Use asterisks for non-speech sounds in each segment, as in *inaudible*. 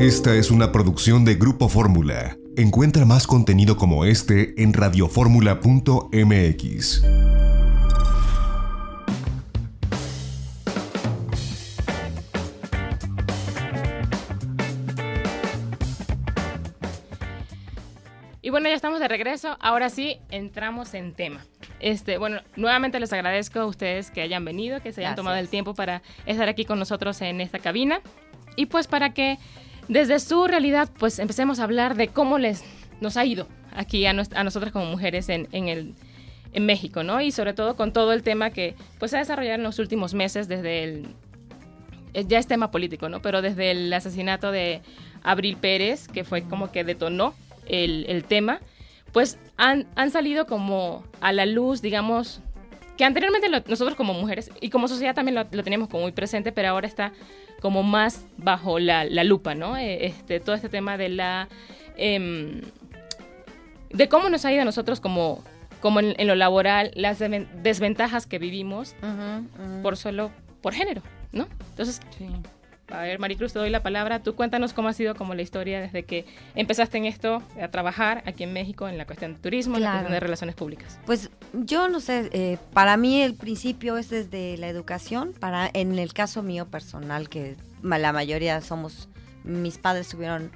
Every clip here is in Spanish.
Esta es una producción de Grupo Fórmula. Encuentra más contenido como este en radioformula.mx. Y bueno, ya estamos de regreso. Ahora sí, entramos en tema. Este, bueno, nuevamente les agradezco a ustedes que hayan venido, que se hayan tomado el tiempo para estar aquí con nosotros en esta cabina. Y pues para que desde su realidad, pues empecemos a hablar de cómo les nos ha ido aquí a, a nosotras como mujeres en, en, el, en México, ¿no? Y sobre todo con todo el tema que pues se ha desarrollado en los últimos meses desde el eh, ya es tema político, ¿no? Pero desde el asesinato de Abril Pérez, que fue como que detonó el, tema, pues han, han, salido como a la luz, digamos, que anteriormente nosotros como mujeres y como sociedad también lo, teníamos como muy presente, pero ahora está como más bajo la, lupa, ¿no? Eh, este, todo este tema de la... Em, de cómo nos ha ido a nosotros como, como en, lo laboral, las desventajas que vivimos por solo por género, ¿no? Entonces, sí. A ver, Maricruz, te doy la palabra. Tú cuéntanos cómo ha sido como la historia desde que empezaste en esto, a trabajar aquí en México en la cuestión de turismo, en la cuestión de relaciones públicas. Pues yo no sé, eh, para mí el principio es desde la educación, para en el caso mío personal, que la mayoría somos, mis padres tuvieron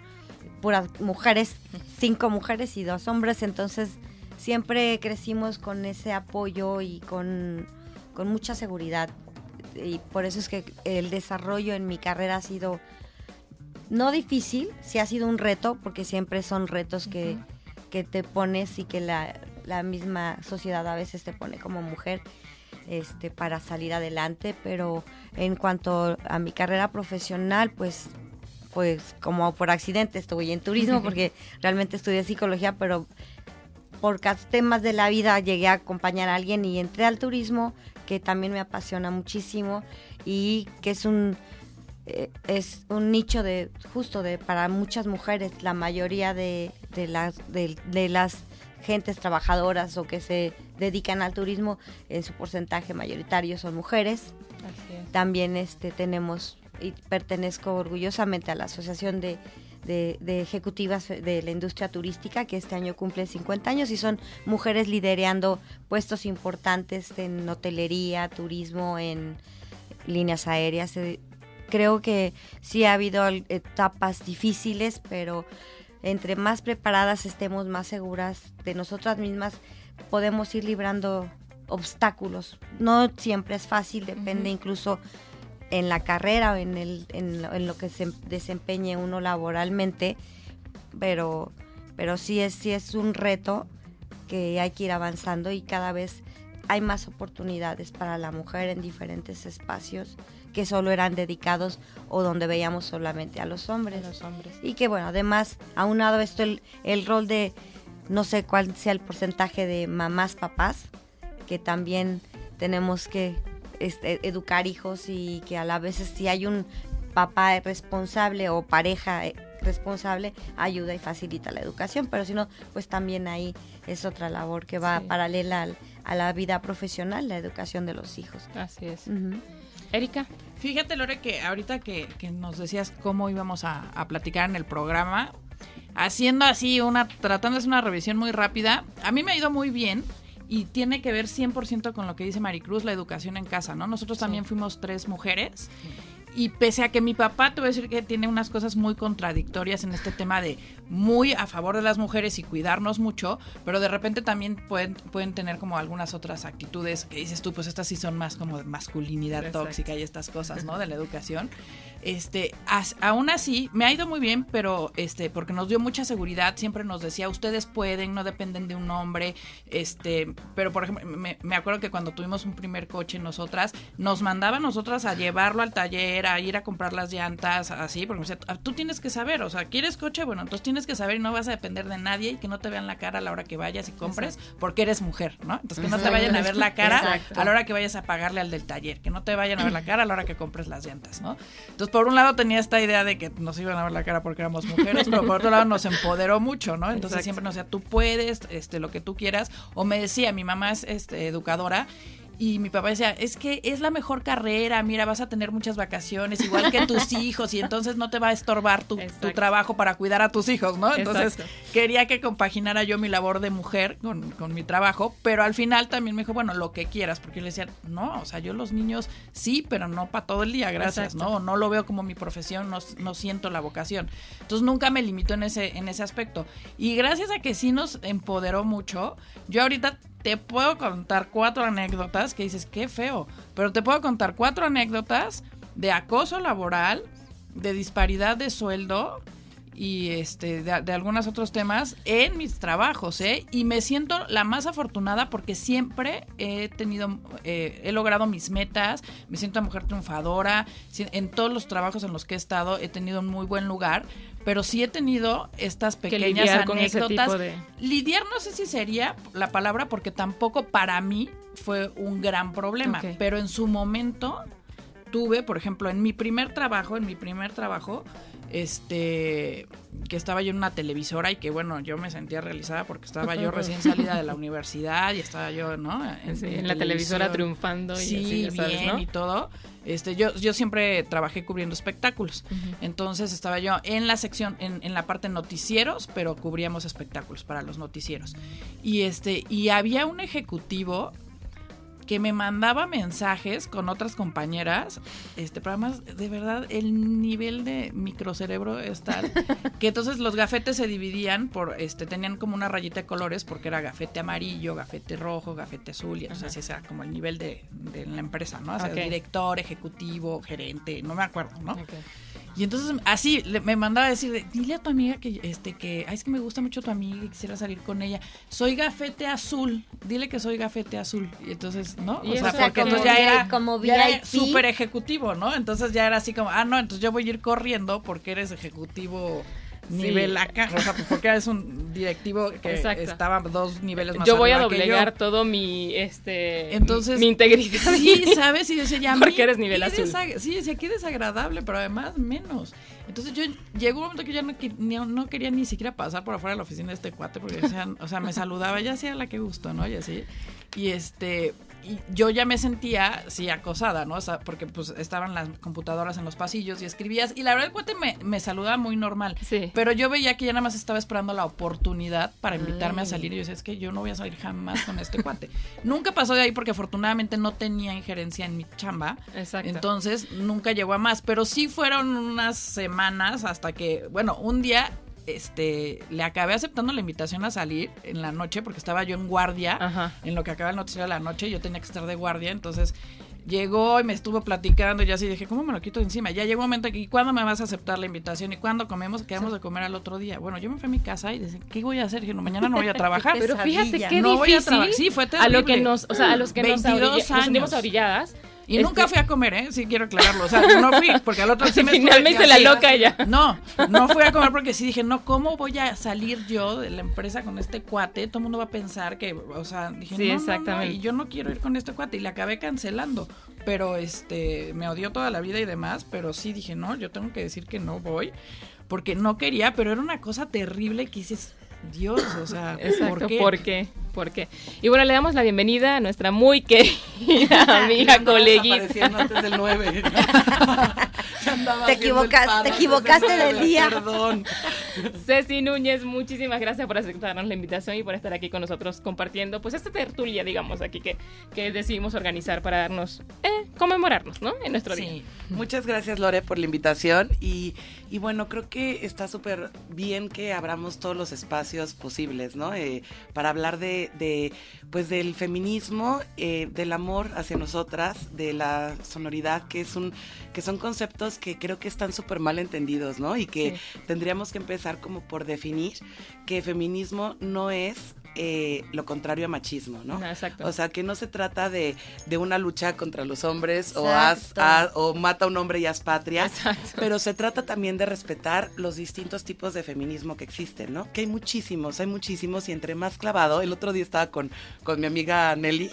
puras mujeres, cinco mujeres y dos hombres, entonces siempre crecimos con ese apoyo y con, con mucha seguridad y por eso es que el desarrollo en mi carrera ha sido no difícil, sí ha sido un reto, porque siempre son retos que, te pones y que la, misma sociedad a veces te pone como mujer este, para salir adelante, pero en cuanto a mi carrera profesional, pues pues como por accidente estuve en turismo *laughs* porque realmente estudié psicología, pero por temas de la vida llegué a acompañar a alguien y entré al turismo que también me apasiona muchísimo y que es un eh, es un nicho de justo de para muchas mujeres la mayoría de, las de, las gentes trabajadoras o que se dedican al turismo en su porcentaje mayoritario son mujeres. También este tenemos y pertenezco orgullosamente a la asociación de de, ejecutivas de la industria turística que este año cumple 50 años y son mujeres liderando puestos importantes en hotelería, turismo, en líneas aéreas. Eh, creo que sí ha habido etapas difíciles, pero entre más preparadas estemos, más seguras de nosotras mismas, podemos ir librando obstáculos. No siempre es fácil, depende incluso en la carrera o en, el, en, lo que se desempeñe uno laboralmente, pero, pero sí, es, sí es un reto que hay que ir avanzando y cada vez hay más oportunidades para la mujer en diferentes espacios que solo eran dedicados o donde veíamos solamente a los hombres. los hombres. Y que bueno, además, aunado esto, el, el rol de, no sé cuál sea el porcentaje de mamás, papás, que también tenemos que este, educar hijos y que a la vez si hay un papá responsable o pareja eh, responsable ayuda y facilita la educación, pero si no, pues también ahí es otra labor que va paralela a la vida profesional, la educación de los hijos. Así es. Erika. Fíjate, Lore, que ahorita que, nos decías cómo íbamos a, a, platicar en el programa, haciendo así una, tratando de hacer una revisión muy rápida, a mí me ha ido muy bien y tiene que ver 100% con lo que dice Maricruz, la educación en casa, ¿no? Nosotros también fuimos tres mujeres y pese a que mi papá, te voy a decir que tiene unas cosas muy contradictorias en este tema de muy a favor de las mujeres y cuidarnos mucho, pero de repente también pueden, pueden tener como algunas otras actitudes que dices tú, pues estas sí son más como de masculinidad tóxica y estas cosas, ¿no? De la educación. Este, aún así, me ha ido muy bien, pero este, porque nos dio mucha seguridad, siempre nos decía, ustedes pueden, no dependen de un hombre, este, pero por ejemplo, me, me acuerdo que cuando tuvimos un primer coche nosotras, nos mandaba a nosotras a llevarlo al taller, a ir a comprar las llantas, así, porque me decía, ah, tú tienes que saber, o sea, ¿quieres coche? Bueno, entonces tienes que saber y no vas a depender de nadie y que no te vean la cara a la hora que vayas y compres, porque eres mujer, ¿no? Entonces que no te vayan a ver la cara a la hora que vayas a pagarle al del taller, que no te vayan a ver la cara a la hora que compres las llantas, ¿no? Entonces, por un lado tenía esta idea de que nos iban a ver la cara porque éramos mujeres, pero por otro lado nos empoderó mucho, ¿no? Entonces siempre nos decía, tú puedes, este, lo que tú quieras. O me decía, mi mamá es este, educadora y mi papá decía, es que es la mejor carrera, mira, vas a tener muchas vacaciones, igual que tus *laughs* hijos, y entonces no te va a estorbar tu, tu trabajo para cuidar a tus hijos, ¿no? Entonces quería que compaginara yo mi labor de mujer con, con, mi trabajo, pero al final también me dijo, bueno, lo que quieras, porque yo le decía, no, o sea, yo los niños sí, pero no para todo el día, gracias, ¿no? No lo veo como mi profesión, no, no siento la vocación. Entonces nunca me limitó en ese, en ese aspecto. Y gracias a que sí nos empoderó mucho, yo ahorita te puedo contar cuatro anécdotas que dices, qué feo, pero te puedo contar cuatro anécdotas de acoso laboral, de disparidad de sueldo y este de, algunos otros temas en mis trabajos, ¿eh? Y me siento la más afortunada porque siempre he tenido, eh, he logrado mis metas, me siento una mujer triunfadora, en todos los trabajos en los que he estado he tenido un muy buen lugar, pero sí he tenido estas pequeñas anécdotas. Lidiar no sé si sería la palabra porque tampoco para mí fue un gran problema, pero en su momento tuve, por ejemplo, en mi primer trabajo, en mi primer trabajo, este que estaba yo en una televisora y que bueno, yo me sentía realizada porque estaba yo recién salida de la universidad y estaba yo, ¿no? En, la televisora triunfando y sí, bien y todo. Este, yo, yo siempre trabajé cubriendo espectáculos. Entonces estaba yo en la sección, en, en, la parte noticieros, pero cubríamos espectáculos para los noticieros. Y este, y había un ejecutivo que me mandaba mensajes con otras compañeras, este, pero además, de verdad, el nivel de microcerebro es tal *laughs* que entonces los gafetes se dividían por, este, tenían como una rayita de colores porque era gafete amarillo, gafete rojo, gafete azul, y entonces ese era como el nivel de, de la empresa, ¿no? O sea, director, ejecutivo, gerente, no me acuerdo, ¿no? Y entonces así me mandaba a decir, dile a tu amiga que este que es que me gusta mucho tu amiga y quisiera salir con ella. Soy gafete azul. Dile que soy gafete azul. Y entonces, ¿no? o sea, porque entonces ya era como súper ejecutivo, ¿no? Entonces ya era así como, ah, no, entonces yo voy a ir corriendo porque eres ejecutivo nivel acá, o sea, pues, porque es un directivo que estaba dos niveles más Yo voy a doblegar todo mi este Entonces, mi integridad. Sí, ¿sabes? Y decía ya *laughs* porque eres nivel azul. Sí, decía qué desagradable, pero además menos. Entonces yo llegó un momento que ya no, no, quería ni siquiera pasar por afuera de la oficina de este cuate porque decían, o sea, me saludaba, ya hacía la que gustó, ¿no? Y así. Y este, y yo ya me sentía, sí, acosada, ¿no? O sea, porque pues estaban las computadoras en los pasillos y escribías. Y la verdad, el cuate me, me saludaba muy normal. Sí. Pero yo veía que ya nada más estaba esperando la oportunidad para invitarme a salir. Y yo decía, es que yo no voy a salir jamás con este cuate. *laughs* nunca pasó de ahí porque afortunadamente no tenía injerencia en mi chamba. Exacto. Entonces, nunca llegó a más. Pero sí fueron unas semanas hasta que, bueno, un día este, le acabé aceptando la invitación a salir en la noche porque estaba yo en guardia en lo que acaba el noticiero de la noche, yo tenía que estar de guardia, entonces llegó y me estuvo platicando y así dije, ¿cómo me lo quito de encima? Ya llegó un momento que, ¿y cuándo me vas a aceptar la invitación? ¿Y cuándo comemos? Quedamos de comer al otro día. Bueno, yo me fui a mi casa y dije, ¿qué voy a hacer? Dije, no, mañana no voy a *laughs* trabajar. Pero fíjate qué no Voy a sí, fue terrible. A lo que nos, o sea, a los que nos, nos orilladas y nunca este fui a comer, ¿eh? Sí quiero aclararlo. O sea, no fui, porque al otro sí me *laughs* Finalmente la loca ya. No, no fui a comer porque sí dije, no, ¿cómo voy a salir yo de la empresa con este cuate? Todo el mundo va a pensar que, o sea, dije, sí, no, exactamente. y yo no quiero ir con este cuate. Y le acabé cancelando. Pero, este, me odió toda la vida y demás. Pero sí dije, no, yo tengo que decir que no voy. Porque no quería, pero era una cosa terrible que dices, Dios, o sea, ¿por qué? ¿por qué? ¿Por qué? Y bueno, le damos la bienvenida a nuestra muy querida *laughs* amiga, coleguita. antes del 9. *laughs* te, equivocaste, te equivocaste del día. Perdón. *laughs* Ceci Núñez, muchísimas gracias por aceptarnos la invitación y por estar aquí con nosotros compartiendo pues esta tertulia, digamos, aquí que, que decidimos organizar para darnos, eh, conmemorarnos, ¿no? En nuestro sí. día. Muchas gracias, Lore, por la invitación y, y bueno, creo que está súper bien que abramos todos los espacios posibles, ¿no? Eh, para hablar de, de, pues del feminismo, eh, del amor hacia nosotras, de la sonoridad, que es un, que son conceptos que creo que están súper mal entendidos, ¿no? Y que tendríamos que empezar como por definir que feminismo no es eh, lo contrario a machismo, ¿no? Exacto. O sea, que no se trata de, de una lucha contra los hombres o, o mata a un hombre y haz patria, Exacto. pero se trata también de respetar los distintos tipos de feminismo que existen, ¿no? Que hay muchísimos, hay muchísimos y entre más clavado, el otro día estaba con, con mi amiga Nelly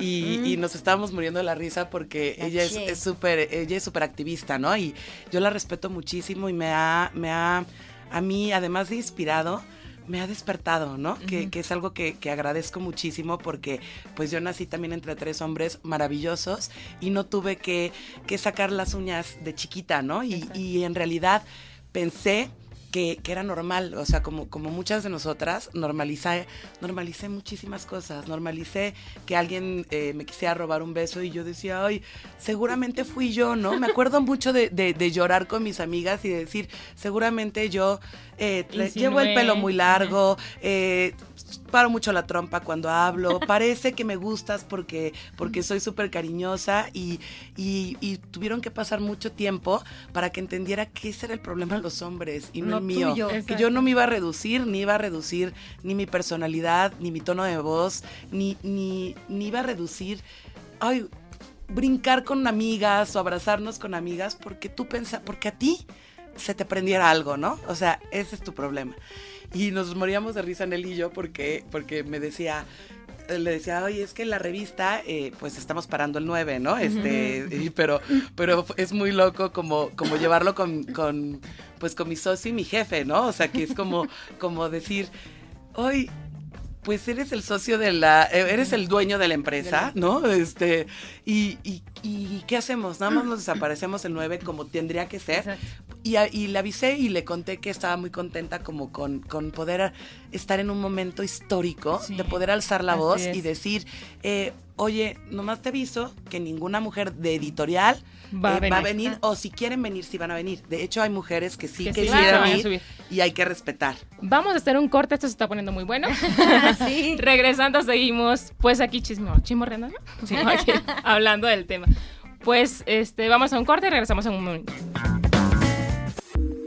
y, nos estábamos muriendo de la risa porque ella es súper, ella es súper activista, ¿no? Y yo la respeto muchísimo y me ha, me ha, a mí, además de inspirado, me ha despertado, ¿no? que, es algo que, agradezco muchísimo porque pues yo nací también entre tres hombres maravillosos y no tuve que, sacar las uñas de chiquita, ¿no? Y, y en realidad pensé que, era normal, o sea, como, como muchas de nosotras, normalicé, normalicé muchísimas cosas, normalicé que alguien eh, me quisiera robar un beso y yo decía, ay, seguramente fui yo, ¿no? Me acuerdo *laughs* mucho de, de, llorar con mis amigas y de decir, seguramente yo eh, llevo el pelo muy largo, eh, paro mucho la trompa cuando hablo, *laughs* parece que me gustas porque, porque soy súper cariñosa y, y, tuvieron que pasar mucho tiempo para que entendiera que ese era el problema de los hombres y no, el mío. que yo no me iba a reducir, ni iba a reducir ni mi personalidad, ni mi tono de voz, ni, ni, ni iba a reducir, ay, brincar con amigas o abrazarnos con amigas porque tú pensas, porque a ti se te prendiera algo, ¿no? O sea, ese es tu problema. Y nos moríamos de risa en él y yo porque, porque me decía, le decía, oye, es que en la revista, eh, pues estamos parando el 9, ¿no? Este, pero, pero es muy loco como, como llevarlo con, con, pues con mi socio y mi jefe, ¿no? O sea, que es como, como decir, hoy pues eres el socio de la, eh, eres el dueño de la empresa, ¿no? Este, y, y, y, ¿qué hacemos? Nada más nos desaparecemos el 9 como tendría que ser. Y, y, le avisé y le conté que estaba muy contenta como con, con poder estar en un momento histórico, de poder alzar la voz y decir, eh, oye, nomás te aviso que ninguna mujer de editorial va, a, eh, venir, o si quieren venir, si van a venir. De hecho, hay mujeres que sí que quisieran ir y hay que respetar. Vamos a hacer un corte, esto se está poniendo muy bueno. *laughs* sí. *laughs* Regresando, seguimos, pues aquí chismo, chismo sí, *laughs* hablando del tema. Pues este, vamos a un corte y regresamos en un momento.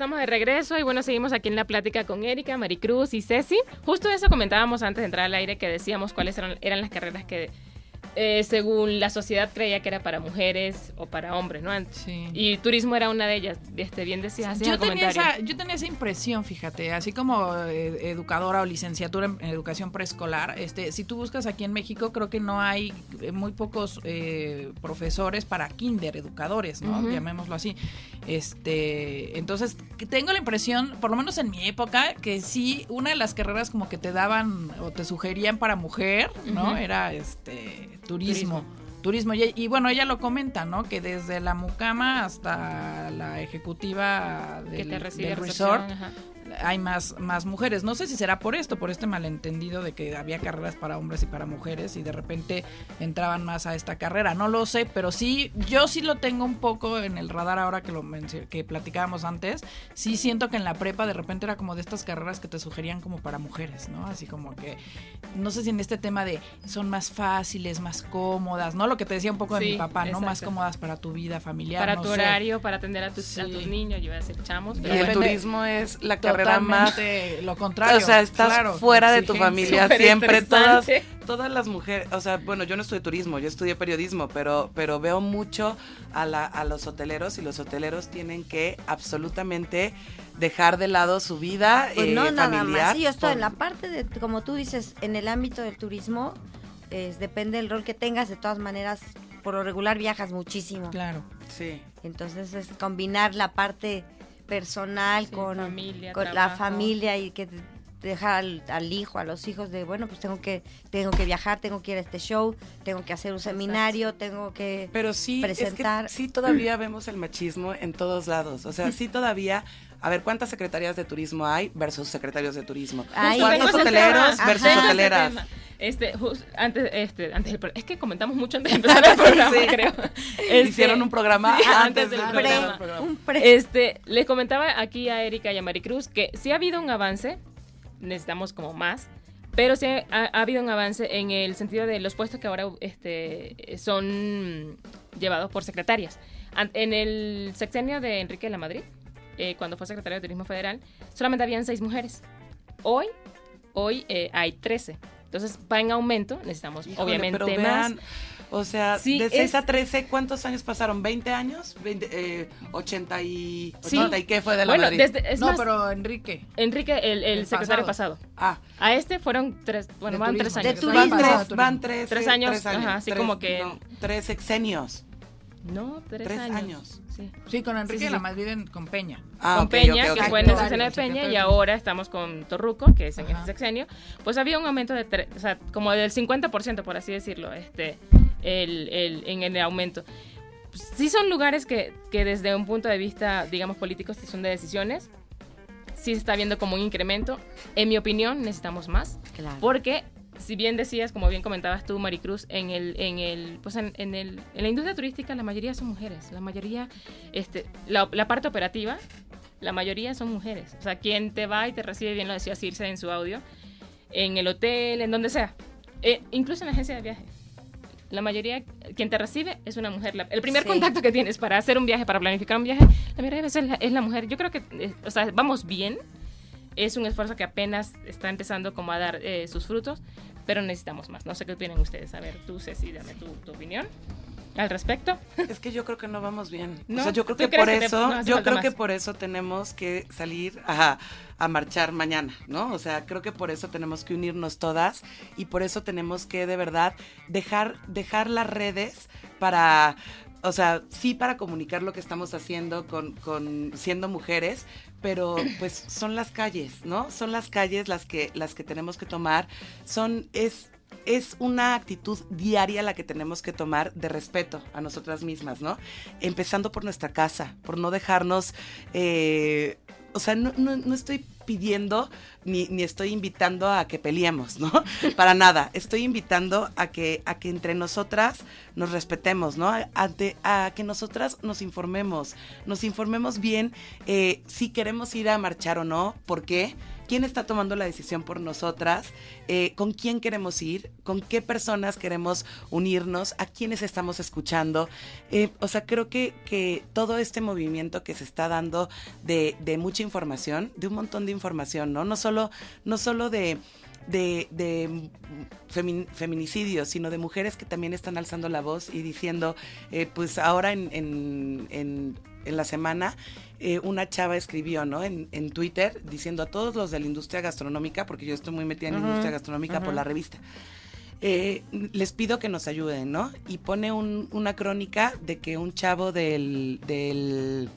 Estamos de regreso y bueno, seguimos aquí en la plática con Erika, Maricruz y Ceci. Justo eso comentábamos antes de entrar al aire que decíamos cuáles eran, eran las carreras que eh, según la sociedad creía que era para mujeres o para hombres, ¿no? Sí. Y turismo era una de ellas, este, bien decías. Yo tenía, esa, yo tenía esa impresión, fíjate, así como eh, educadora o licenciatura en, educación preescolar, este, si tú buscas aquí en México, creo que no hay eh, muy pocos profesores para kinder, educadores, ¿no? Llamémoslo así. Este, entonces, tengo la impresión, por lo menos en mi época, que sí, una de las carreras como que te daban o te sugerían para mujer, ¿no? Era este turismo. turismo. Y, bueno, ella lo comenta, ¿no? Que desde la mucama hasta la ejecutiva del, del resort, hay más, más mujeres. No sé si será por esto, por este malentendido de que había carreras para hombres y para mujeres y de repente entraban más a esta carrera. No lo sé, pero sí, yo sí lo tengo un poco en el radar ahora que lo que platicábamos antes. Sí siento que en la prepa de repente era como de estas carreras que te sugerían como para mujeres, ¿no? Así como que, no sé si en este tema de son más fáciles, más cómodas, ¿no? Lo que te decía un poco de mi papá, ¿no? Más cómodas para tu vida familiar. Para tu horario, para atender a tus, a tus niños, yo iba a decir chamos. y el turismo es la carrera más lo contrario. O sea, estás fuera de tu familia siempre. Todas, todas las mujeres, o sea, bueno, yo no estudié turismo, yo estudié periodismo, pero, pero veo mucho a, la, a los hoteleros y los hoteleros tienen que absolutamente dejar de lado su vida pues no, eh, nada más. Sí, yo estoy en la parte de, como tú dices, en el ámbito del turismo, depende del rol que tengas, de todas maneras, por lo regular viajas muchísimo. Claro. Sí. Entonces es combinar la parte personal con, con la familia y que dejar al, hijo, a los hijos de, bueno, pues tengo que tengo que viajar, tengo que ir a este show, tengo que hacer un seminario, tengo que Pero sí, presentar. sí todavía vemos el machismo en todos lados. O sea, *laughs* sí todavía a ver, ¿cuántas secretarías de turismo hay versus secretarios de turismo? ¿Cuántos hoteleros versus hoteleras? Este, antes, este, antes del, es que comentamos mucho antes de empezar el *laughs* programa, creo. Este, Hicieron un programa antes, del programa. Este, les comentaba aquí a Erika y a Maricruz que sí ha habido un avance, necesitamos como más, pero sí ha, habido un avance en el sentido de los puestos que ahora este, son llevados por secretarias. En el sexenio de Enrique de la Madrid, eh, cuando fue secretario de Turismo Federal, solamente habían seis mujeres. Hoy hoy eh, hay 13. Entonces va en aumento, necesitamos Híjole, obviamente pero más. o sea, Sí, de 6 es- a 13, ¿cuántos años pasaron? ¿20 años? 20, eh, 80 y... Sí. 80 y qué fue de la bueno, Madrid? desde, es no, más, pero Enrique. Enrique, el, el El secretario pasado. Ah, A este fueron tres, bueno, De van tres turismo. años. De van turismo. tres, van tres, Tres eh, años, ajá, así como que- no, tres sexenios. No, tres, Tres años. años. Sí. Sí, con Enrique Sí, sí, la sí. Madrid en- con Peña. Ah, con Peña, que fue en el Secretario, sexenio de Peña, y ahora estamos con Torruco, que es en Ajá. este sexenio, pues había un aumento de, tre- o sea, como del 50%, por así decirlo, este, el, el- en el aumento. Pues, sí son lugares que, que desde un punto de vista, digamos, político, sí son de decisiones, sí se está viendo como un incremento. En mi opinión, necesitamos más, Claro. porque si bien decías, como bien comentabas tú, Maricruz, en el, en el, pues en, en el, en la industria turística la mayoría son mujeres, la mayoría, este, la, la parte operativa, la mayoría son mujeres. O sea, quien te va y te recibe, bien lo decía Circe en su audio, en el hotel, en donde sea, Eh, incluso en la agencia de viajes. La mayoría, quien te recibe es una mujer. La- el primer Sí. contacto que tienes para hacer un viaje, para planificar un viaje, la mayoría de veces es la, es la mujer. Yo creo que, eh, o sea, vamos bien. Es un esfuerzo que apenas está empezando como a dar eh, sus frutos, pero necesitamos más. No sé qué opinan ustedes. A ver, tú, Ceci, dame tu, tu opinión al respecto. Es que yo creo que no vamos bien. ¿No? O sea, yo creo ¿Tú que por que te- eso, no, yo creo que por eso tenemos que salir a, a marchar mañana, ¿no? O sea, creo que por eso tenemos que unirnos todas y por eso tenemos que de verdad dejar, dejar las redes para, o sea, sí para comunicar lo que estamos haciendo con, con siendo mujeres, pero pues son las calles, ¿no? Son las calles las que, las que tenemos que tomar, son, es, es una actitud diaria la que tenemos que tomar de respeto a nosotras mismas, ¿no? Empezando por nuestra casa, por no dejarnos, eh, o sea, no, no- no estoy pidiendo ni, estoy invitando a que peleemos, ¿no? *laughs* Para nada. Estoy invitando a que, a que entre nosotras nos respetemos, ¿no? A, a a que nosotras nos informemos, nos informemos bien eh, si queremos ir a marchar o no, por qué, quién está tomando la decisión por nosotras, eh, con quién queremos ir, con qué personas queremos unirnos, a quiénes estamos escuchando. Eh, o sea, creo que, que todo este movimiento que se está dando de, de mucha información, de un montón de información, ¿no? No solo, no solo de de, de femin- feminicidios, sino de mujeres que también están alzando la voz y diciendo, eh, pues ahora en, en- en la semana eh, una chava escribió, ¿no? En, en Twitter diciendo a todos los de la industria gastronómica, porque yo estoy muy metida en la industria gastronómica por la revista. eh, les pido que nos ayuden, ¿no? Y pone un- una crónica de que un chavo del, del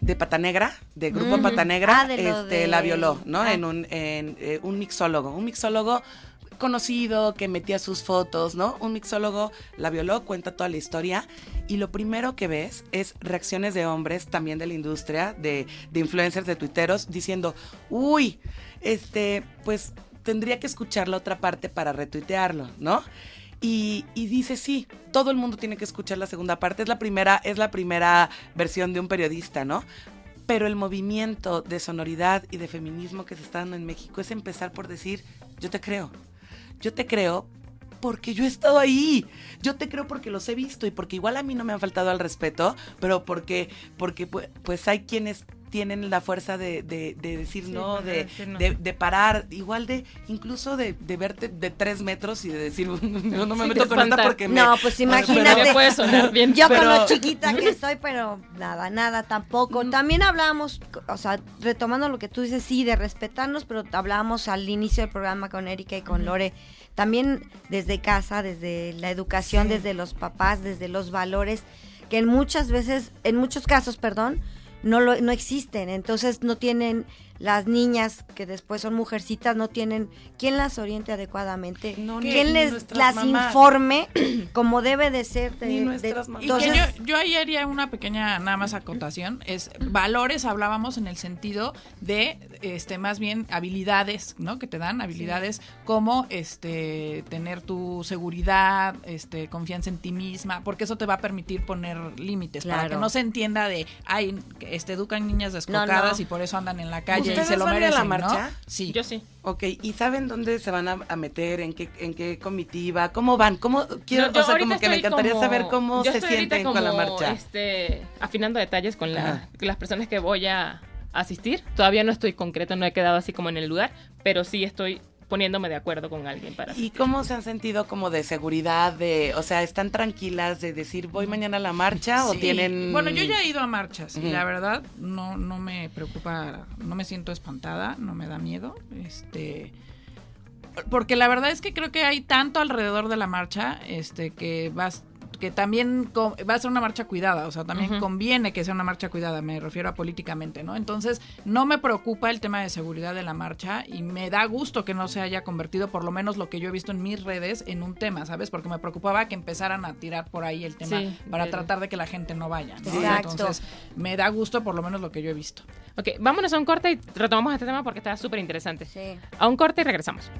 de Pata Negra, de Grupo Ujú. Pata Negra, Ah, de este, la violó, ¿no? ah. En un en, eh, un mixólogo, un mixólogo conocido que metía sus fotos, ¿no? Un mixólogo la violó, cuenta toda la historia y lo primero que ves es reacciones de hombres también de la industria, de, influencers, de tuiteros, diciendo, uy, este, pues tendría que escuchar la otra parte para retuitearlo, ¿no? Y, y dice, sí, todo el mundo tiene que escuchar la segunda parte. Es la primera, es la primera versión de un periodista, ¿no? Pero el movimiento de sonoridad y de feminismo que se está dando en México es empezar por decir, yo te creo. Yo te creo porque yo he estado ahí. Yo te creo porque los he visto y porque igual a mí no me han faltado al respeto, pero porque, porque pues, pues hay quienes tienen la fuerza de, de- de decir Sí, no, de, decir no. de- de parar, igual de, incluso de, de verte de tres metros y de decir, *laughs* no, no me Sí, meto con esta porque me... No, pues imagínate. Me puede sonar bien. Yo Pero- con lo chiquita que estoy, pero nada, nada tampoco. También hablábamos, o sea, retomando lo que tú dices, sí, de respetarnos, pero hablábamos al inicio del programa con Erika y con Lore, también desde casa, desde la educación, Sí. desde los papás, desde los valores, que en muchas veces, en muchos casos, perdón, no, lo, no existen. Entonces no tienen las niñas que después son mujercitas, no tienen quien las oriente adecuadamente, No, quien les las mamás. informe *clears throat* como debe de ser. de- Ni de- nuestras mamás. Y que yo, yo ahí haría una pequeña nada más acotación. Es valores, hablábamos en el sentido de este más bien habilidades, ¿no? Que te dan habilidades como este tener tu seguridad, este, confianza en ti misma, porque eso te va a permitir poner límites para que no se entienda de ay, este educan niñas descocadas no. y por eso andan en la calle y ¿Ustedes se lo van a merecen, la ¿no? marcha? Sí. Yo sí. Ok, ¿y saben dónde se van a, a meter? ¿En qué, ¿En qué comitiva? ¿Cómo van? ¿Cómo quiero, No, yo o sea, como que me encantaría como- saber cómo se sienten con la como, marcha? Este, afinando detalles con, la, las personas que voy a, asistir. Todavía no estoy concreto, no he quedado así como en el lugar, pero sí estoy poniéndome de acuerdo con alguien para... ¿Y cómo se han sentido como de seguridad, de, o sea, están tranquilas de decir voy mañana a la marcha o tienen... Bueno, yo ya he ido a marchas y la verdad no, no me preocupa, no me siento espantada, no me da miedo. Este. Porque la verdad es que creo que hay tanto alrededor de la marcha este, que vas que también va a ser una marcha cuidada, o sea, también conviene que sea una marcha cuidada, me refiero a políticamente, ¿no? Entonces, no me preocupa el tema de seguridad de la marcha y me da gusto que no se haya convertido, por lo menos lo que yo he visto en mis redes, en un tema, ¿sabes? Porque me preocupaba que empezaran a tirar por ahí el tema Sí, para tratar de que la gente no vaya, ¿no? Exacto. Entonces, me da gusto por lo menos lo que yo he visto. Ok, vámonos a un corte y retomamos este tema porque está súper interesante. Sí. A un corte y regresamos.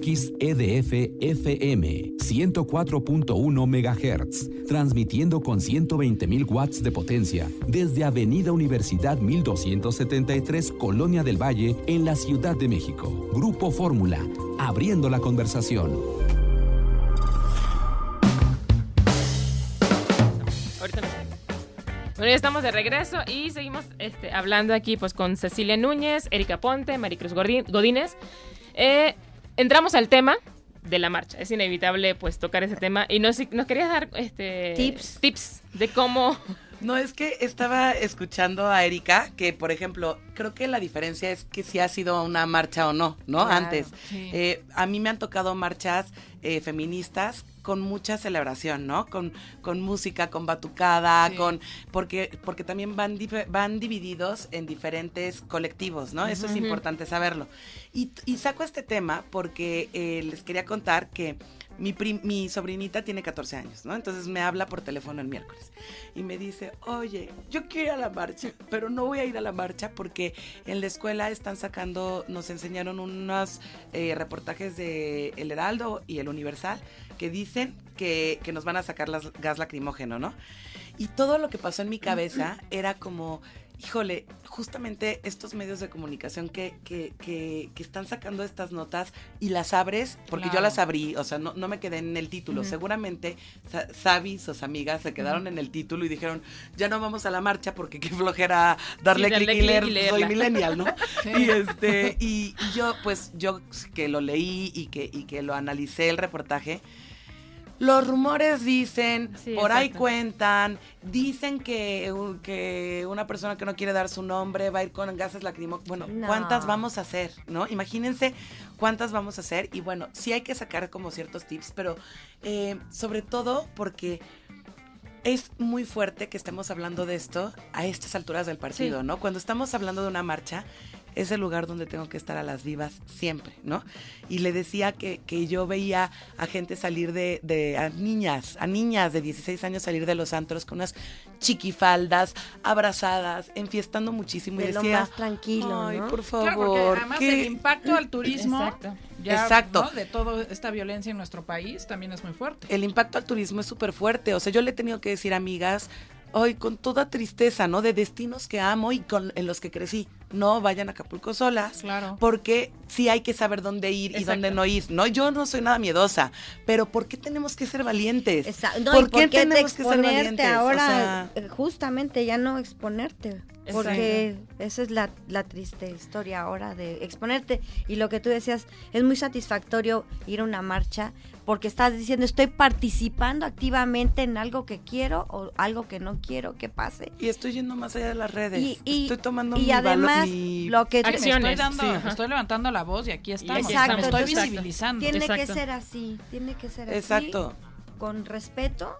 XEDF FM 104.1 MHz, transmitiendo con 120.000 watts de potencia desde Avenida Universidad 1273, Colonia del Valle, en la Ciudad de México. Grupo Fórmula, abriendo la conversación. Bueno, ya estamos de regreso y seguimos este, hablando aquí pues con Cecilia Núñez, Erika Ponte, Maricruz Godínez. Eh, entramos al tema de la marcha. Es inevitable pues tocar ese tema y nos, nos querías dar este Tips. tips de cómo No, es que estaba escuchando a Erika que, por ejemplo, creo que la diferencia es que si ha sido una marcha o no, ¿no? Claro, Antes. sí. Eh, a mí me han tocado marchas eh, feministas con mucha celebración, ¿no? Con, con música, con batucada, Sí. con porque porque también van van divididos en diferentes colectivos, ¿no? Eso es importante saberlo. Y, y saco este tema porque eh, les quería contar que mi, sobrinita tiene 14 años, ¿no? Entonces me habla por teléfono el miércoles y me dice, oye, yo quiero ir a la marcha, pero no voy a ir a la marcha porque en la escuela están sacando, nos enseñaron unos eh, reportajes de El Heraldo y El Universal que dicen que, que nos van a sacar las, gas lacrimógeno, ¿no? Y todo lo que pasó en mi cabeza era como, híjole, justamente estos medios de comunicación que, que, que, que están sacando estas notas y las abres, porque yo las abrí, o sea, no, no me quedé en el título. Seguramente Sa- Sabi, sus amigas, se quedaron en el título y dijeron, ya no vamos a la marcha porque qué flojera darle Sí, clic y leer, y soy millennial, ¿no? *laughs* Sí. Y este, y, y yo, pues, yo que lo leí y que, y que lo analicé el reportaje, los rumores dicen, Sí, por ahí cuentan, dicen que, que una persona que no quiere dar su nombre va a ir con gases lacrimógenos. Bueno, No. ¿cuántas vamos a hacer? ¿No? Imagínense cuántas vamos a hacer. Y bueno, sí hay que sacar como ciertos tips, pero eh, sobre todo porque es muy fuerte que estemos hablando de esto a estas alturas del partido, Sí. ¿no? Cuando estamos hablando de una marcha, es el lugar donde tengo que estar a las vivas siempre, ¿no? Y le decía que, que yo veía a gente salir de, de- a niñas, a niñas de 16 años salir de los antros con unas chiquifaldas, abrazadas, enfiestando muchísimo y De lo decía, más tranquilo, ay, ¿no? por favor, Claro, porque además ¿qué?". el impacto al turismo Exacto. ya, Exacto. ¿no? de toda esta violencia en nuestro país también es muy fuerte. el impacto al turismo es súper fuerte. O sea, yo le he tenido que decir, amigas, hoy con toda tristeza, ¿no? De destinos que amo y con, en los que crecí. No vayan a Acapulco solas. Claro. Porque sí hay que saber dónde ir y Exacto. dónde no ir. No, yo no soy nada miedosa. Pero ¿por qué tenemos que ser valientes? Esa- no, ¿Por ¿y qué por qué te tenemos que ser valientes? O ahora? sea- eh, justamente ya no exponerte. Porque esa es la, la triste historia ahora de exponerte. Y lo que tú decías, es muy satisfactorio ir a una marcha porque estás diciendo, estoy participando activamente en algo que quiero o algo que no quiero que pase. Y estoy yendo más allá de las redes. Y, y- estoy tomando y mi valo- además, mi- lo que Acciones. estoy, dando, sí, estoy levantando la voz y aquí estamos. aquí o sea, me estamos, estoy exacto. visibilizando. tiene que Exacto. ser así, tiene que ser así. Exacto. con respeto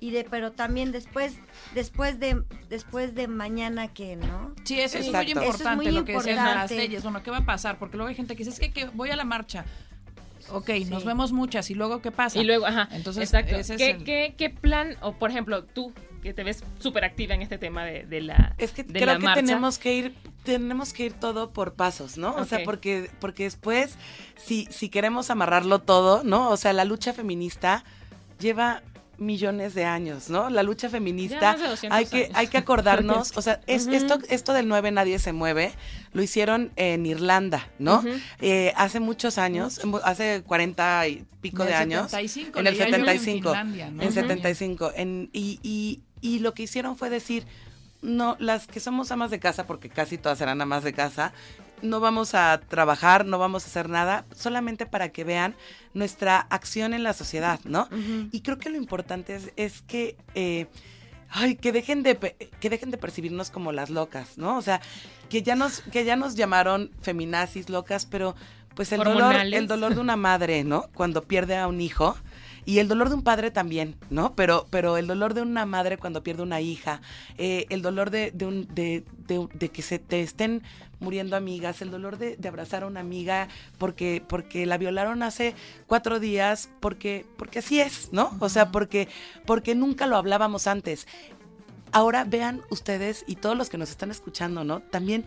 y de pero también después después de después de mañana que no Sí, eso es muy. Eso es importante, muy lo que decían de las importante. leyes. Bueno, ¿qué va a pasar? Porque luego hay gente que dice, es que, que voy a la marcha. Ok, nos vemos muchas. ¿Y luego qué pasa? Y luego, ajá. Entonces, exacto. ese es ¿Qué, el- qué, qué plan, o por ejemplo, tú, que te ves súper activa en este tema de, de la Es que de creo la que marcha? tenemos que ir tenemos que ir todo por pasos, ¿no? O sea, porque porque después si si queremos amarrarlo todo, ¿no? O sea, la lucha feminista lleva millones de años, ¿no? La lucha feminista, más de 200 hay que, años. hay que acordarnos, o sea, es, esto, esto del 9 nadie se mueve, lo hicieron en Irlanda, ¿no? Eh, hace muchos años, hace 40 y pico En de años. 75, en el leía yo en 75. Finlandia, ¿no? En Ujú. 75. En, y, y, y lo que hicieron fue decir, no, las que somos amas de casa, porque casi todas eran amas de casa, no vamos a trabajar, no vamos a hacer nada, solamente para que vean nuestra acción en la sociedad, ¿no? Y creo que lo importante es, es que, eh, ay, que dejen de que dejen de percibirnos como las locas, ¿no? O sea, que ya nos, que ya nos llamaron feminazis locas, pero pues el dolor, el dolor de una madre, ¿no? Cuando pierde a un hijo. Y el dolor de un padre también, ¿no? Pero, pero el dolor de una madre cuando pierde una hija, eh, el dolor de, de, un- de, de- de que se te estén muriendo amigas, el dolor de, de abrazar a una amiga porque, porque la violaron hace cuatro días, porque, porque así es, ¿no? O sea, porque, porque nunca lo hablábamos antes. Ahora vean ustedes y todos los que nos están escuchando, ¿no? También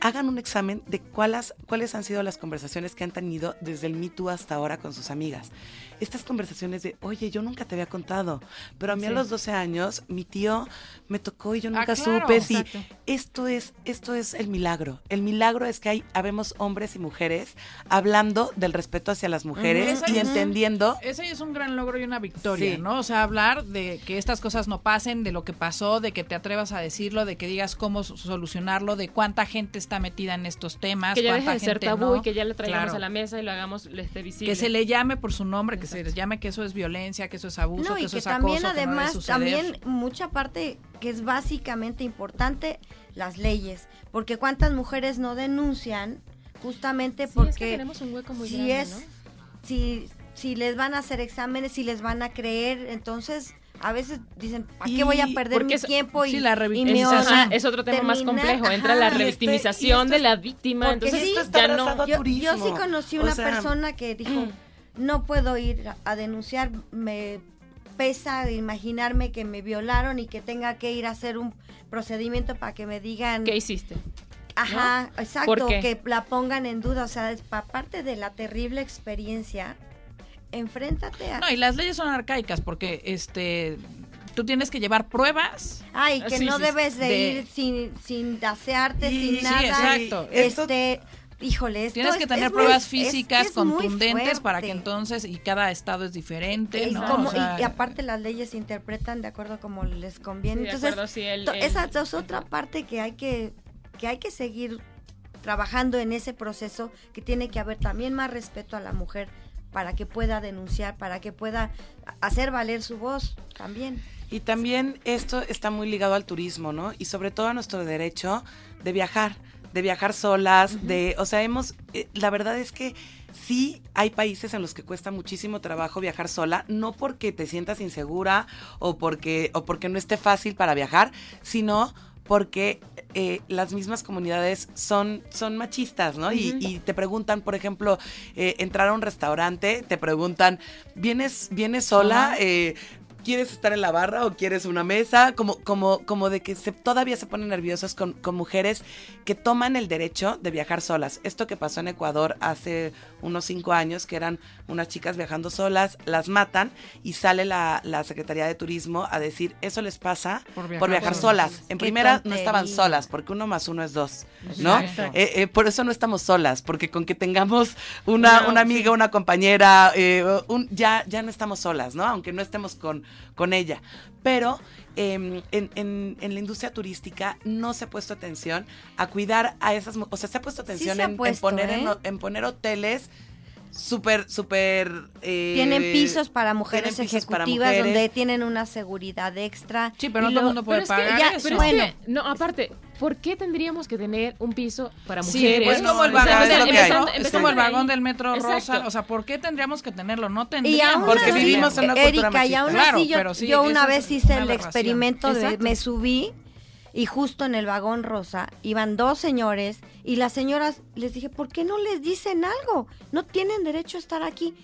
hagan un examen de cuáles, cuáles han sido las conversaciones que han tenido desde el Me Too hasta ahora con sus amigas. Estas conversaciones de, oye, yo nunca te había contado, pero a mí a los 12 años mi tío me tocó y yo Ah, nunca claro, supe si exacto. esto es esto es el milagro. El milagro es que hay habemos hombres y mujeres hablando del respeto hacia las mujeres y entendiendo Ese es un gran logro y una victoria, Sí. ¿no? O sea, hablar de que estas cosas no pasen, de lo que pasó, de que te atrevas a decirlo, de que digas cómo so- solucionarlo, de cuánta gente está metida en estos temas, que ya deje cuánta de ser gente tabú no. y que ya lo traigamos Claro. a la mesa y lo hagamos este, visible. Que se le llame por su nombre, que se les llame que eso es violencia, que eso es abuso, No, que y eso que es también acoso, que no debe además, también mucha parte que es básicamente importante, las leyes. Porque cuántas mujeres no denuncian justamente Sí, porque es que tenemos un hueco muy si grande, es, ¿no? si, si les van a hacer exámenes, si les van a creer, entonces a veces dicen, ¿para qué voy a perder mi tiempo? Y, sí, la y Es, ajá, otro tema más complejo. Entra ajá. la este- revictimización de la víctima. Entonces sí, esto está ya no. yo, sí conocí O una sea, persona que dijo, mm. No puedo ir a, denunciar, me pesa imaginarme que me violaron y que tenga que ir a hacer un procedimiento para que me digan, ¿Qué hiciste? ajá, ¿Por exacto, que la pongan en duda, o sea, es aparte de la terrible experiencia, enfréntate a... No, y las leyes son arcaicas porque este tú tienes que llevar pruebas. Ay, que Sí, no sí, debes de, de- ir sin, sin asearte, Y- sin sí, nada. exacto. Esto- Este, híjole, esto Tienes es- que tener pruebas físicas es contundentes para que entonces y cada estado es diferente, Es ¿no? como- O sea, y, y aparte las leyes se interpretan de acuerdo como les conviene. Sí, de Entonces, acuerdo, sí, el- to- el- esa es otra parte que hay que, que hay que seguir trabajando en ese proceso, que tiene que haber también más respeto a la mujer para que pueda denunciar, para que pueda hacer valer su voz también. Y también esto está muy ligado al turismo, ¿no? Y sobre todo a nuestro derecho de viajar, de viajar solas, de, o sea, hemos, eh, la verdad es que sí hay países en los que cuesta muchísimo trabajo viajar sola, no porque te sientas insegura o porque, o porque no esté fácil para viajar, sino porque eh, las mismas comunidades son, son machistas, ¿no? y, y te preguntan, por ejemplo, eh, entrar a un restaurante, te preguntan, ¿vienes, vienes sola? Eh, ¿Quieres estar en la barra o quieres una mesa? Como, como, como de que se, todavía se ponen nerviosas con, con mujeres que toman el derecho de viajar solas. Esto que pasó en Ecuador hace unos cinco años, que eran unas chicas viajando solas, las matan y sale la, la Secretaría de Turismo a decir, eso les pasa Por por viajar solas. En Qué primera no estaban solas, porque uno más uno es dos, ¿no? Eh, eh, por eso no estamos solas, porque con que tengamos una, No, una amiga, una compañera, eh, un, ya, ya no estamos solas, ¿no? Aunque no estemos con, con ella. Pero eh, en, en- en la industria turística no se ha puesto atención a cuidar a esas, mu- o sea, se ha puesto atención ha en, puesto, poner, en, ¿eh? en poner hoteles súper, súper... eh, Tienen pisos para mujeres pisos para mujeres. donde tienen una seguridad extra. Sí, pero no todo el mundo puede pero es que pagar ya- eso. Pero Bueno. es que, no, aparte, ¿por qué tendríamos que tener un piso para Sí, mujeres? pues como el o sea, vagón es como el vagón del metro rosa, o sea, ¿por qué tendríamos que tenerlo? No tendríamos. Porque así, vivimos en una cultura Erika, y aún así yo, pero sí, una vez una hice el experimento de me subí y justo en el vagón rosa iban dos señores y las señoras les dije, ¿por qué no les dicen algo? No tienen derecho a estar aquí.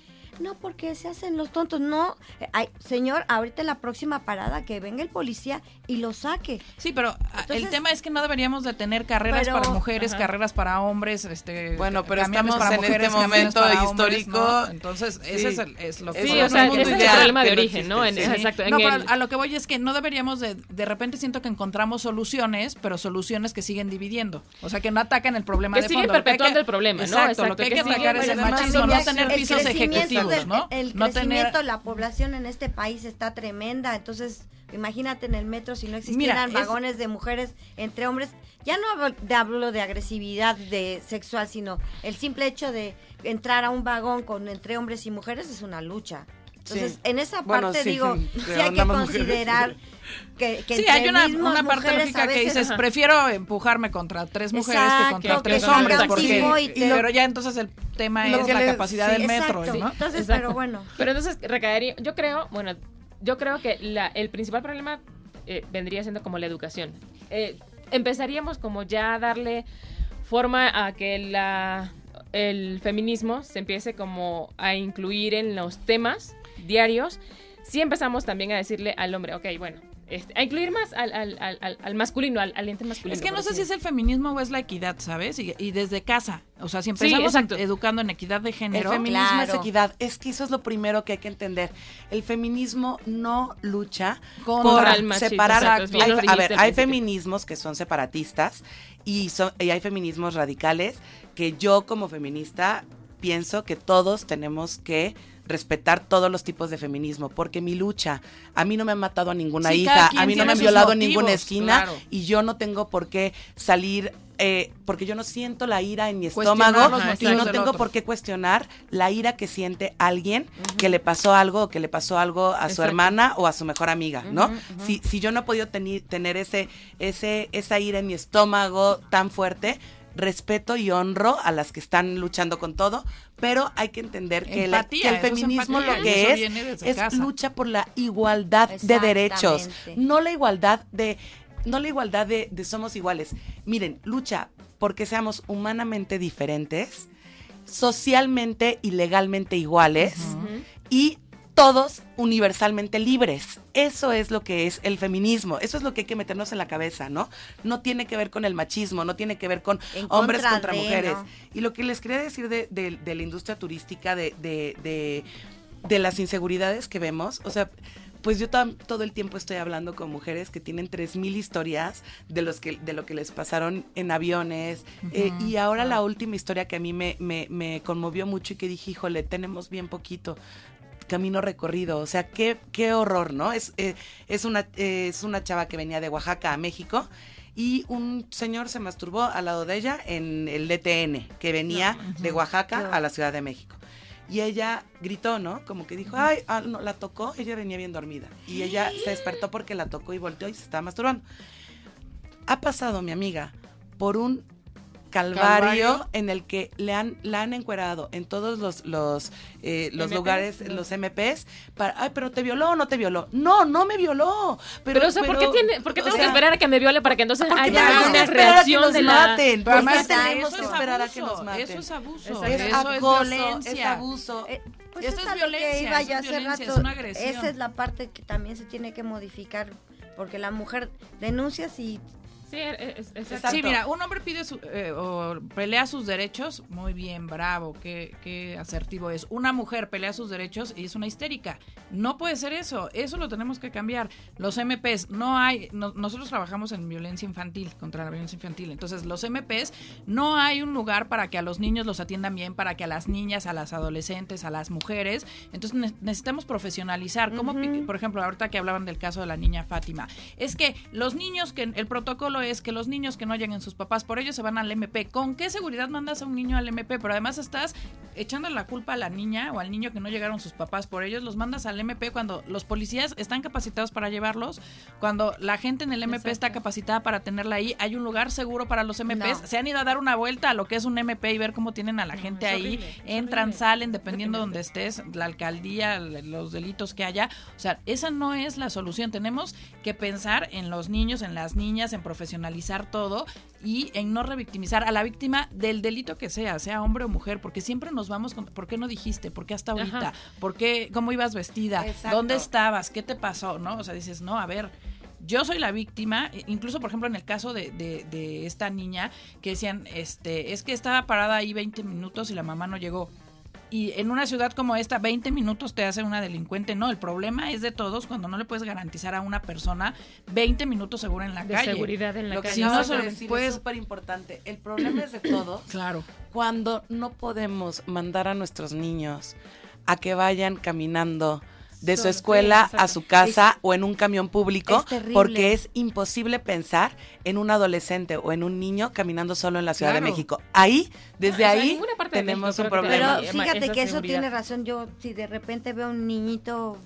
No, porque se hacen los tontos. No, eh, ay, señor, ahorita en la próxima parada que venga el policía y lo saque. Sí, pero ah, el tema es que no deberíamos de tener carreras Pero- para mujeres, Ajá. carreras para hombres, este Bueno, pero estamos para en mujeres, este momento para hombres, histórico. ¿no? Entonces, ese Sí. es, el- es lo que Es Sí, o sea, mundo ese es el problema de origen, ¿no? En- existe, sí. Exacto. en No, pero el- a lo que voy es que no deberíamos de, de repente siento que encontramos soluciones, pero soluciones que siguen dividiendo. O sea, que no atacan el problema Que de siguen fondo. Que hay perpetuando el problema, ¿no? Exacto, Exacto, lo que hay que que siguen- atacar es el machismo, no tener pisos ejecutivos, del- ¿no? El no crecimiento tener la población en este país está tremenda, entonces imagínate en el metro si no existieran Mira, es- vagones de mujeres entre hombres. Ya no hablo de, hablo de agresividad de sexual, sino el simple hecho de entrar a un vagón con entre hombres y mujeres es una lucha. Entonces, Sí. en esa Bueno, parte sí, digo, sí hay que mujeres. considerar que, que Sí, hay una, una parte lógica a que dices, prefiero empujarme contra tres mujeres que contra que tres hombres, porque, te- pero ya entonces el tema es que la le- capacidad sí, del metro, exacto. ¿no? Entonces, Exacto. pero bueno. Pero entonces recaería, yo creo, bueno, yo creo que la- el principal problema eh, vendría siendo como la educación. Eh, empezaríamos como ya a darle forma a que la, el feminismo se empiece como a incluir en los temas diarios. Si empezamos también a decirle al hombre, ok, bueno, este, a incluir más al, al, al, masculino, al, al ente masculino. Es que no sé si es el feminismo o es la equidad, ¿sabes? Y, y desde casa. O sea, si Sí, empezamos educando en equidad de El género. feminismo es equidad. Es que eso es lo primero que hay que entender. El feminismo no lucha Contra por el machismo, separar. exacto, Hay- a ver, hay feminismos que son separatistas y, son- y hay feminismos radicales que yo como feminista pienso que todos tenemos que respetar todos los tipos de feminismo, porque mi lucha, a mí no me han matado a ninguna Sí, hija, a mí no me han violado en motivos, ninguna esquina claro. y yo no tengo por qué salir, eh, porque yo no siento la ira en mi estómago los y no tengo por qué cuestionar la ira que siente alguien que le pasó algo o que le pasó algo a su hermana o a su mejor amiga, ¿no? si, si yo no he podido tener ese, ese, esa ira en mi estómago tan fuerte, respeto y honro a las que están luchando con todo, pero hay que entender que, la- que el feminismo empatía, lo que es es casa. lucha por la igualdad de derechos, no la igualdad de no la igualdad de, de somos iguales. Miren, lucha porque seamos humanamente diferentes, socialmente y legalmente iguales y todos universalmente libres. Eso es lo que es el feminismo. Eso es lo que hay que meternos en la cabeza, ¿no? No tiene que ver con el machismo, no tiene que ver con En hombres contra contra de, mujeres. ¿no? Y lo que les quería decir de, de- de la industria turística, de, las inseguridades que vemos, o sea, pues yo todo el tiempo estoy hablando con mujeres que tienen 3.000 historias de, los que, de lo que les pasaron en aviones. eh, y ahora la última historia que a mí me, me, me conmovió mucho y que dije, híjole, tenemos bien poquito camino recorrido, o sea, qué, qué horror, ¿no? Es, eh, es, una, eh, es una chava que venía de Oaxaca a México y un señor se masturbó al lado de ella en el DTN, que venía de Oaxaca a la Ciudad de México. Y ella gritó, ¿no? Como que dijo, ay, ah, no, la tocó, ella venía bien dormida. Y ella se despertó porque la tocó y volteó y se estaba masturbando. Ha pasado, mi amiga, por un calvario, Calvario. en el que le han, la han encuerado en todos los, los, eh, los MPs, lugares, los- los MPs, para, ay, pero te violó o no te violó. No, no me violó. Pero, Pero, o sea, ¿por qué, tiene, ¿por qué o tengo que esperar a que me viole para que entonces ¿Por qué haya una esperar a que reacción nos de la... maten? Pero ¿Por además qué tenemos eso que es esperar a que abuso, nos maten? Eso es abuso. Exacto. Es eso acoso, es violencia. es abuso. Eh, pues Esto es violencia, iba eso yo es hace violencia, rato. es una agresión. Esa es la parte que también se tiene que modificar, porque la mujer denuncia si Sí, es, es- exacto. Exacto. Sí, mira, un hombre pide su, eh, o pelea sus derechos, muy bien, bravo, qué, qué asertivo es. Una mujer pelea sus derechos y es una histérica. No puede ser eso, eso lo tenemos que cambiar. Los MPs, no hay, no- nosotros trabajamos en violencia infantil, contra la violencia infantil. Entonces, los MPs, no hay un lugar para que a los niños los atiendan bien, para que a las niñas, a las adolescentes, a las mujeres. Entonces, ne- necesitamos profesionalizar. Como, por ejemplo, ahorita que hablaban del caso de la niña Fátima, es que los niños que el protocolo es que los niños que no lleguen sus papás por ellos se van al MP. ¿Con qué seguridad mandas a un niño al MP? Pero además estás echando la culpa a la niña o al niño que no llegaron sus papás por ellos, los mandas al MP cuando los policías están capacitados para llevarlos, cuando la gente en el MP está capacitada para tenerla ahí, hay un lugar seguro para los MPs. No. Se han ido a dar una vuelta a lo que es un MP y ver cómo tienen a la gente ahí, horrible, entran, horrible. salen, dependiendo donde estés, la alcaldía, los delitos que haya. O sea, esa no es la solución. Tenemos que pensar en los niños, en las niñas, en racionalizar todo y en no revictimizar a la víctima del delito que sea, sea hombre o mujer, porque siempre nos vamos con, ¿por qué no dijiste? ¿Por qué hasta ahorita? Ajá. ¿Por qué? ¿Cómo ibas vestida? Exacto. ¿Dónde estabas? ¿Qué te pasó? ¿No? O sea, dices, no, a ver, yo soy la víctima, e- incluso por ejemplo en el caso de, de- de esta niña que decían, este, es que estaba parada ahí 20 minutos y la mamá no llegó. Y en una ciudad como esta, 20 minutos te hace una delincuente. No, el problema es de todos cuando no le puedes garantizar a una persona 20 minutos segura en la De calle. seguridad en la Lo que calle. Si no acabas se de lo decir puedes- es súper importante. El problema es de todos. *clears throat* Claro. cuando no podemos mandar a nuestros niños a que vayan caminando de su escuela a su casa o en un camión público, Es porque es imposible pensar en un adolescente o en un niño caminando solo en la Ciudad de. México. Ahí, desde o sea, en ahí, tenemos México un problema. Pero fíjate que eso seguridad. tiene razón. Yo, si de repente veo un niñito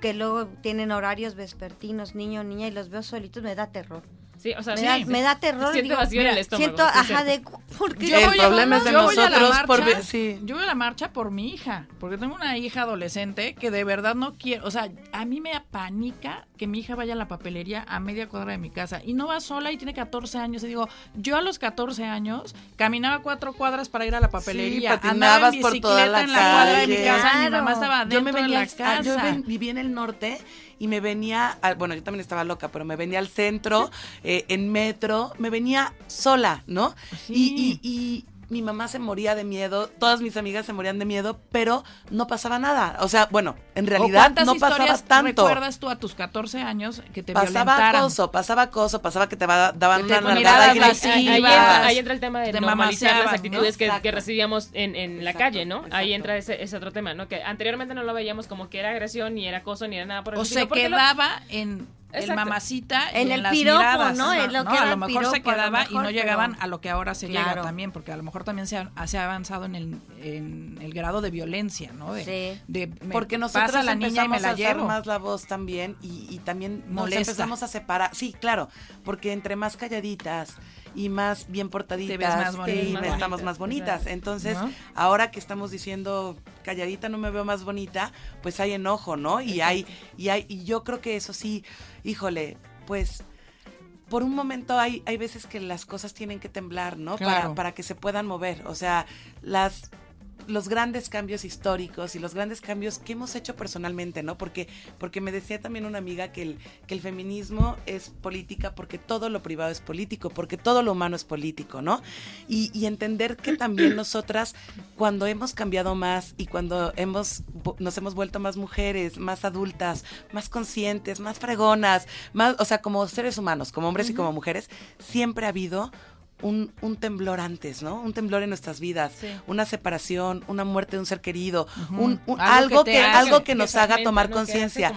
que luego tienen horarios vespertinos, niño o niña, y los veo solitos, me da terror. Sí, o sea, Me, sí, da, sí. me da terror. Siente digo, vacío en el mira, estómago, Siento, sí, ajá, cierto. de... ¿por qué? Yo- El voy a- es de yo nosotros marcha- sí. Yo voy a la marcha por mi hija, porque tengo una hija adolescente que de verdad no quiere, o sea, a mí me apanica que mi hija vaya a la papelería a media cuadra de mi casa y no va sola y tiene 14 años. Y digo, yo a los 14 años caminaba cuatro cuadras para ir a la papelería, andaba en patinabas por toda la en la cuadra de mi calle. casa, mi Claro. mamá estaba yo me de venía la ah, casa. yo vivía en el norte y me venía bueno yo también estaba loca pero me venía al centro *laughs* eh, en metro me venía sola no Sí. y, y- y mi mamá se moría de miedo todas mis amigas se morían de miedo pero no pasaba nada o sea bueno en ¿O realidad no pasaba tanto recuerdas tú a tus 14 años que te pasaba violentaran? acoso pasaba acoso pasaba que te va- daban Que te una ponían nalgada a y la le- vacía, ahí, ahí entra, ahí entra el tema de te normalizar las actitudes ¿no? que, recibíamos en, en la calle, ¿no? Ahí entra ese, ese otro tema, ¿no? Que anteriormente no lo veíamos como que era agresión, ni era acoso, ni era nada por el O estilo, se porque lo- quedaba en el Exacto. mamacita y En en, el las piropo, miradas, ¿no? En lo que a lo el mejor se piropo, quedaba y no llegaban pero- a lo que ahora se Claro. llega también, porque a lo mejor también se ha, se ha avanzado en el, en el grado de violencia, ¿no? De, Sí. de porque pasa la niña y me la llevo. más la voz también y, y también nos empezamos a separar. Sí, claro, porque entre más calladitas y más bien portaditas, Te más bonita. Más estamos más bonitas. Entonces, ¿No? ahora que estamos diciendo calladita no me veo más bonita, pues hay enojo, ¿no? Y hay y hay y yo creo que eso sí, híjole, pues por un momento hay, hay veces que las cosas tienen que temblar, ¿no? Para que se puedan mover. O sea, las los grandes cambios históricos y los grandes cambios que hemos hecho personalmente, ¿no? Porque, porque me decía también una amiga que el, que el feminismo es política porque todo lo privado es político, porque todo lo humano es político, ¿no? Y, y entender que también *clears throat* nosotras, cuando hemos cambiado más y cuando hemos, nos hemos vuelto más mujeres, más adultas, más conscientes, más fregonas, más, o sea, como seres humanos, como hombres y como mujeres, siempre ha habido un, un temblor antes, ¿no? Un temblor en nuestras vidas, Sí. una separación, una muerte de un ser querido, un, un- Algo algo, que algo que nos haga tomar conciencia.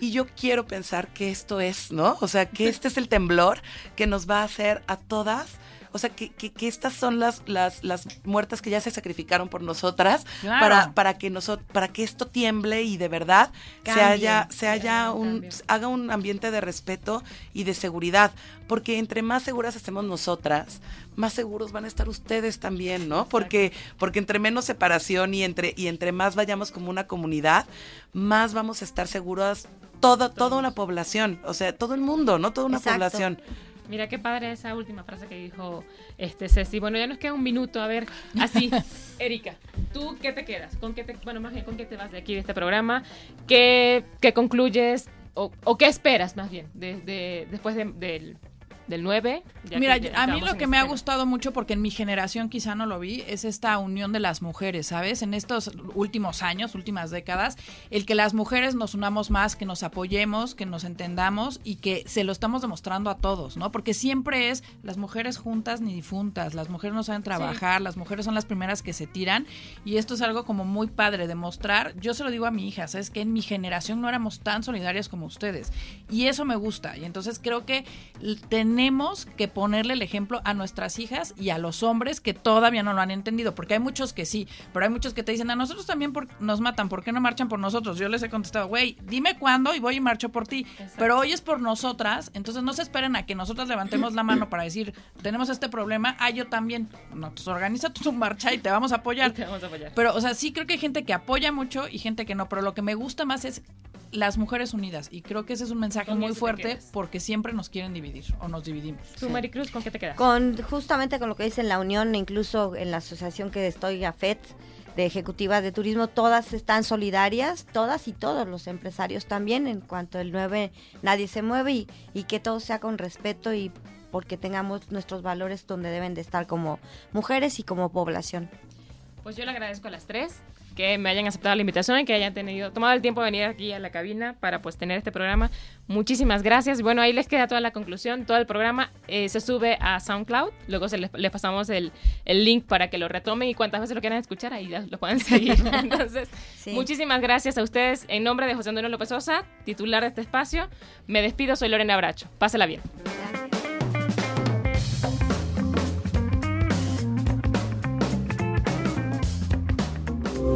Y yo quiero pensar que esto es, ¿no? O sea, que este es el temblor que nos va a hacer a todas. O sea, que, que, que estas son las, las, las muertas que ya se sacrificaron por nosotras Claro. para, para, que nosotros, para que esto tiemble y de verdad se haya, se haya un, cambie. haga un ambiente de respeto y de seguridad. Porque entre más seguras estemos nosotras, más seguros van a estar ustedes también, ¿no? Porque, porque entre menos separación y entre, y entre más vayamos como una comunidad, más vamos a estar seguros toda, toda una población, o sea, todo el mundo, ¿no? Toda una Exacto. población. Mira qué padre esa última frase que dijo este Ceci. Bueno, ya nos queda un minuto. A ver, así, *laughs* Erika, ¿tú qué te quedas? ¿Con qué te, bueno, más bien, ¿con qué te vas de aquí, de este programa? ¿Qué, qué concluyes o, o qué esperas, más bien, de, de- después de- del, del 9? ya Mira, que a mí lo que me ha gustado mucho, porque en mi generación quizá no lo vi, es esta unión de las mujeres, ¿sabes? En estos últimos años, últimas décadas, el que las mujeres nos unamos más, que nos apoyemos, que nos entendamos y que se lo estamos demostrando a todos, ¿no? Porque siempre es las mujeres juntas ni difuntas, las mujeres no saben trabajar, las mujeres son las primeras que se tiran y esto es algo como muy padre de mostrar. Yo se lo digo a mi hija, ¿sabes? Que en mi generación no éramos tan solidarias como ustedes y eso me gusta y entonces creo que l- tenemos que ponerle el ejemplo a nuestras hijas y a los hombres que todavía no lo han entendido, porque hay muchos que sí, pero hay muchos que te dicen, a nosotros también por- nos matan, ¿por qué no marchan por nosotros? Yo les he contestado, güey, dime cuándo y voy y marcho por ti, pero hoy es por nosotras, entonces no se esperen a que nosotras levantemos la mano para decir, tenemos este problema, ah, yo también, no, pues organiza tu marcha y te vamos a apoyar. Te vamos a apoyar. Pero, o sea, sí creo que hay gente que apoya mucho y gente que no, pero lo que me gusta más es las mujeres unidas. Y creo que ese es un mensaje muy fuerte porque siempre nos quieren dividir o nos dividimos. ¿Tú, Maricruz, con qué te quedas? Con justamente con lo que dice en la unión, incluso en la asociación que estoy AFET de ejecutivas de turismo, todas están solidarias, todas y todos los empresarios también, en cuanto el 9 nadie se mueve y, y que todo sea con respeto y porque tengamos nuestros valores donde deben de estar como mujeres y como población. Pues yo le agradezco a las tres que me hayan aceptado la invitación y que hayan tenido tomado el tiempo de venir aquí a la cabina para pues tener este programa. Muchísimas gracias. Bueno, ahí les queda toda la conclusión. Todo el programa eh, se sube a SoundCloud. Luego se les, les pasamos el, el link para que lo retomen y cuantas veces lo quieran escuchar, ahí ya lo pueden *laughs* seguir. Entonces, Sí. muchísimas gracias a ustedes. En nombre de José Antonio López Sosa, titular de este espacio, me despido. Soy Lorena Bracho. Pásela bien.